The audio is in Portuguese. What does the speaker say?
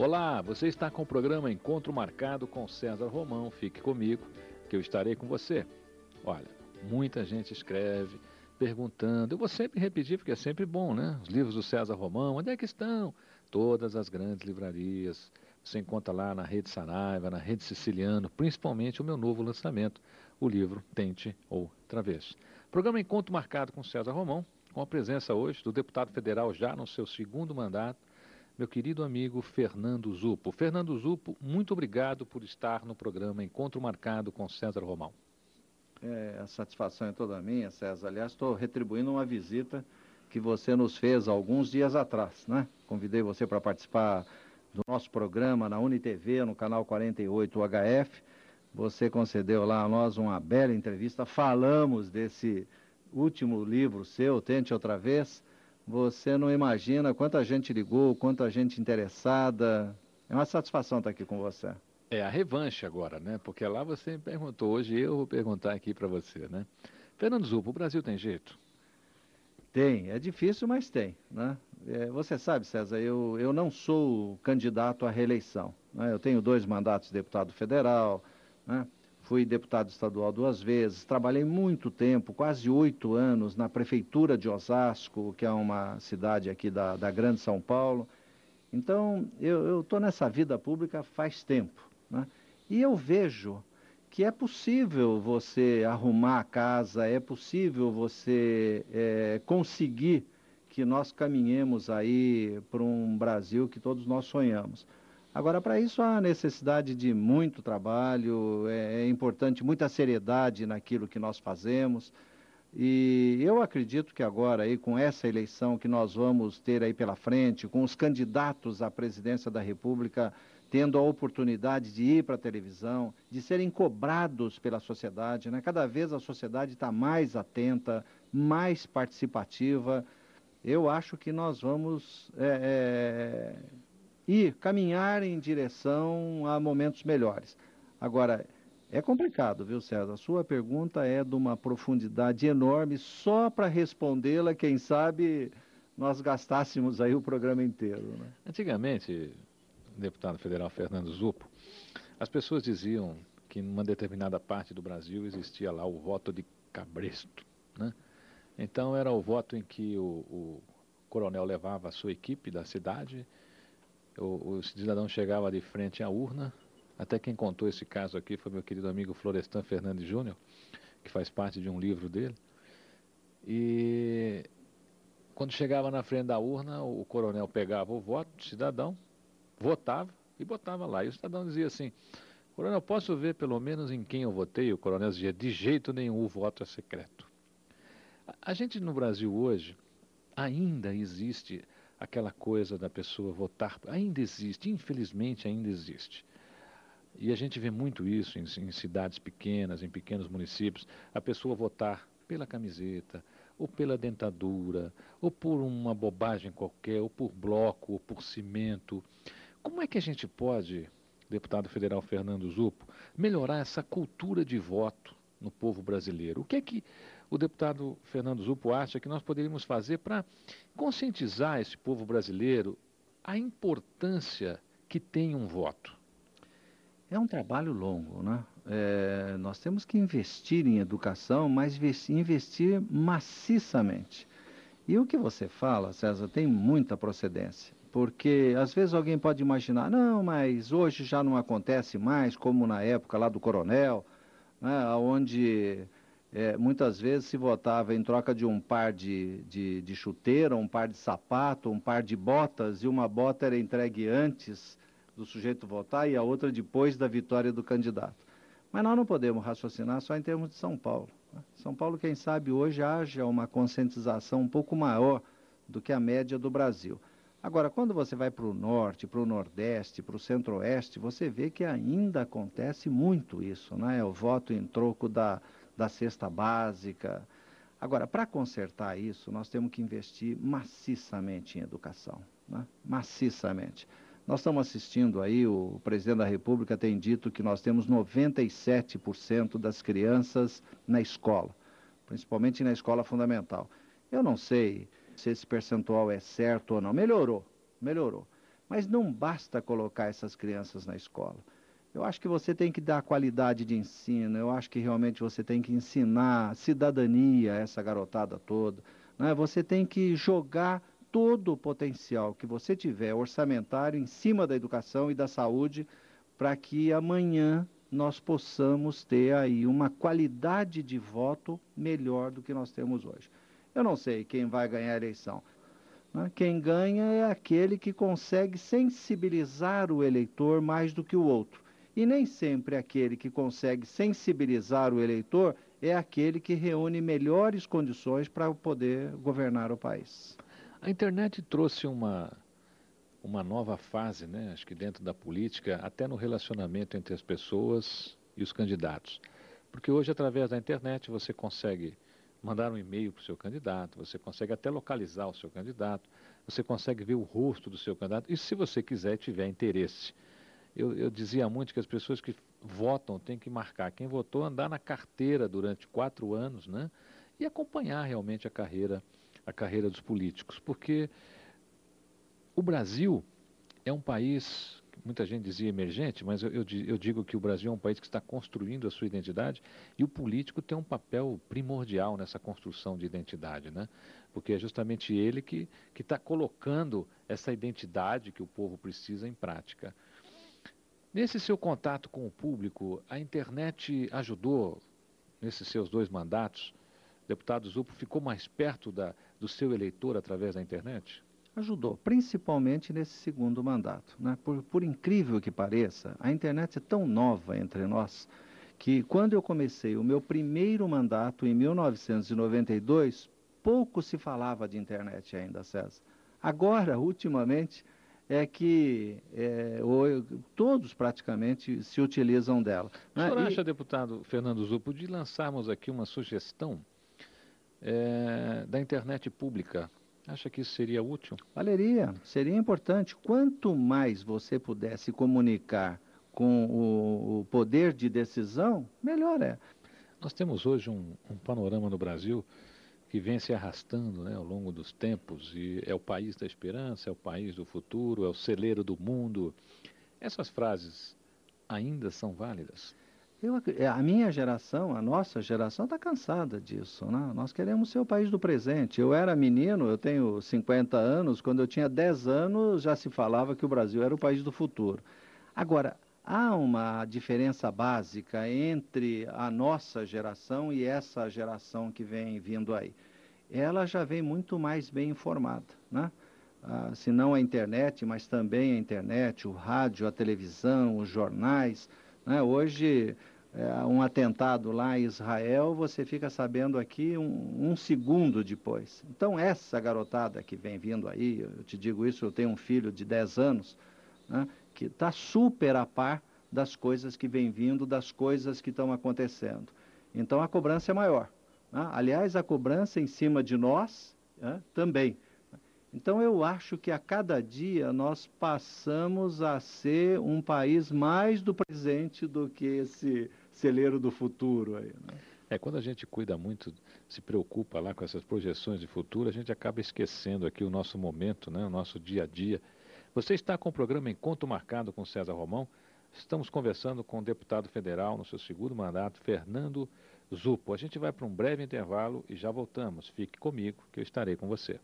Olá, você está com o programa Encontro Marcado com César Romão. Fique comigo, que eu estarei com você. Olha, muita gente escreve perguntando. Eu vou sempre repetir, porque é sempre bom, né? Os livros do César Romão, onde é que estão? Todas as grandes livrarias. Você encontra lá na Rede Saraiva, na Rede Siciliano, principalmente o meu novo lançamento, o livro Tente ou Travesso. Programa Encontro Marcado com César Romão, com a presença hoje do deputado federal já no seu segundo mandato, meu querido amigo Fernando Zupo. Fernando Zupo, muito obrigado por estar no programa Encontro Marcado com César Romão. É, a satisfação é toda minha, César. Aliás, estou retribuindo uma visita que você nos fez alguns dias atrás, né? Convidei você para participar do nosso programa na UniTV, no canal 48 HF. Você concedeu lá a nós uma bela entrevista. Falamos desse último livro seu, Tente Outra Vez. Você não imagina quanta gente ligou, quanta gente interessada. É uma satisfação estar aqui com você. É a revanche agora, né? Porque lá você me perguntou, hoje eu vou perguntar aqui para você, né? Fernando Zupo, o Brasil tem jeito? Tem, é difícil, mas tem, né? É, você sabe, César, eu, eu não sou candidato à reeleição. Né? Eu tenho dois mandatos de deputado federal, né? Fui deputado estadual duas vezes, trabalhei muito tempo, quase oito anos, na prefeitura de Osasco, que é uma cidade aqui da, da Grande São Paulo. Então, eu estou nessa vida pública faz tempo. Né? E eu vejo que é possível você arrumar a casa, é possível você é, conseguir que nós caminhemos aí para um Brasil que todos nós sonhamos. Agora, para isso há necessidade de muito trabalho, é, é, importante muita seriedade naquilo que nós fazemos. E eu acredito que agora, aí, com essa eleição que nós vamos ter aí pela frente, com os candidatos à presidência da República tendo a oportunidade de ir para a televisão, de serem cobrados pela sociedade, né? cada vez a sociedade está mais atenta, mais participativa. Eu acho que nós vamos é, é e caminhar em direção a momentos melhores. Agora, é complicado, viu, César? A sua pergunta é de uma profundidade enorme, só para respondê-la, quem sabe nós gastássemos aí o programa inteiro. Né? Antigamente, deputado federal Fernando Zupo, as pessoas diziam que numa determinada parte do Brasil existia lá o voto de cabresto, né? Então era o voto em que o, o coronel levava a sua equipe da cidade o, o cidadão chegava de frente à urna, até quem contou esse caso aqui foi meu querido amigo Florestan Fernandes Júnior, que faz parte de um livro dele. E quando chegava na frente da urna, o coronel pegava o voto do cidadão, votava e botava lá. E o cidadão dizia assim: Coronel, posso ver pelo menos em quem eu votei? O coronel dizia: De jeito nenhum, o voto é secreto. A, gente no Brasil hoje ainda existe aquela coisa da pessoa votar, ainda existe, infelizmente ainda existe. E a gente vê muito isso em, em, cidades pequenas, em pequenos municípios, a pessoa votar pela camiseta, ou pela dentadura, ou por uma bobagem qualquer, ou por bloco, ou por cimento. Como é que a gente pode, deputado federal Fernando Zupo, melhorar essa cultura de voto no povo brasileiro? O que é que o deputado Fernando Zupo acha que nós poderíamos fazer para conscientizar esse povo brasileiro a importância que tem um voto? É um trabalho longo, né? É, nós temos que investir em educação, mas investir maciçamente. E o que você fala, César, tem muita procedência. Porque às vezes alguém pode imaginar, não, mas hoje já não acontece mais, como na época lá do coronel, né, onde é, muitas vezes se votava em troca de um par de, de, de chuteira, um par de sapato, um par de botas, e uma bota era entregue antes do sujeito votar e a outra depois da vitória do candidato. Mas nós não podemos raciocinar só em termos de São Paulo. Né? São Paulo, quem sabe, hoje haja uma conscientização um pouco maior do que a média do Brasil. Agora, quando você vai para o norte, para o nordeste, para o centro-oeste, você vê que ainda acontece muito isso, né? O voto em troco da, da cesta básica. Agora, para consertar isso, nós temos que investir maciçamente em educação, né? maciçamente. Nós estamos assistindo aí, o presidente da República tem dito que nós temos 97% das crianças na escola, principalmente na escola fundamental. Eu não sei se esse percentual é certo ou não. Melhorou, melhorou. Mas não basta colocar essas crianças na escola. Eu acho que você tem que dar qualidade de ensino, eu acho que realmente você tem que ensinar cidadania a essa garotada toda. Né? Você tem que jogar todo o potencial que você tiver orçamentário em cima da educação e da saúde para que amanhã nós possamos ter aí uma qualidade de voto melhor do que nós temos hoje. Eu não sei quem vai ganhar a eleição. Né? Quem ganha é aquele que consegue sensibilizar o eleitor mais do que o outro. E nem sempre aquele que consegue sensibilizar o eleitor é aquele que reúne melhores condições para poder governar o país. A internet trouxe uma, uma nova fase, né? acho que dentro da política, até no relacionamento entre as pessoas e os candidatos. Porque hoje, através da internet, você consegue mandar um e-mail para o seu candidato, você consegue até localizar o seu candidato, você consegue ver o rosto do seu candidato, e se você quiser tiver interesse. Eu, eu dizia muito que as pessoas que votam têm que marcar quem votou, andar na carteira durante quatro anos, né? E acompanhar realmente a carreira, a carreira dos políticos, porque o Brasil é um país muita gente dizia emergente, mas eu, eu, eu, digo que o Brasil é um país que está construindo a sua identidade e o político tem um papel primordial nessa construção de identidade, né? Porque é justamente ele que está colocando essa identidade que o povo precisa em prática. Nesse seu contato com o público, a internet ajudou nesses seus dois mandatos? Deputado Zupo ficou mais perto da, do seu eleitor através da internet? Ajudou, principalmente nesse segundo mandato. Né? Por, por incrível que pareça, a internet é tão nova entre nós que quando eu comecei o meu primeiro mandato em 1992, pouco se falava de internet ainda, César. Agora, ultimamente, é que é, o, todos praticamente se utilizam dela. Né? O senhor acha, e... deputado Fernando Zupo, de lançarmos aqui uma sugestão é, da internet pública Acha que isso seria útil? Valeria, seria importante. Quanto mais você pudesse comunicar com o, o poder de decisão, melhor é. Nós temos hoje um, um panorama no Brasil que vem se arrastando né, ao longo dos tempos e é o país da esperança, é o país do futuro, é o celeiro do mundo. Essas frases ainda são válidas? Eu, é, a minha geração, a nossa geração está cansada disso. Né? Nós queremos ser o país do presente. Eu era menino, eu tenho 50 anos, quando eu tinha 10 anos já se falava que o Brasil era o país do futuro. Agora, há uma diferença básica entre a nossa geração e essa geração que vem vindo aí. Ela já vem muito mais bem informada, né? Ah, se não a internet, mas também a internet, o rádio, a televisão, os jornais. Né? Hoje, é, um atentado lá em Israel, você fica sabendo aqui um, um, segundo depois. Então, essa garotada que vem vindo aí, eu te digo isso, eu tenho um filho de 10 anos, né, que está super a par das coisas que vem vindo, das coisas que estão acontecendo. Então, a cobrança é maior. Né? Aliás, a cobrança em cima de nós né, também. Então eu acho que a cada dia nós passamos a ser um país mais do presente do que esse celeiro do futuro aí. Né? É, quando a gente cuida muito, se preocupa lá com essas projeções de futuro, a gente acaba esquecendo aqui o nosso momento, né, o nosso dia a dia. Você está com o programa Encontro Marcado com César Romão. Estamos conversando com o deputado federal no seu segundo mandato, Fernando Zupo. A gente vai para um breve intervalo e já voltamos. Fique comigo que eu estarei com você.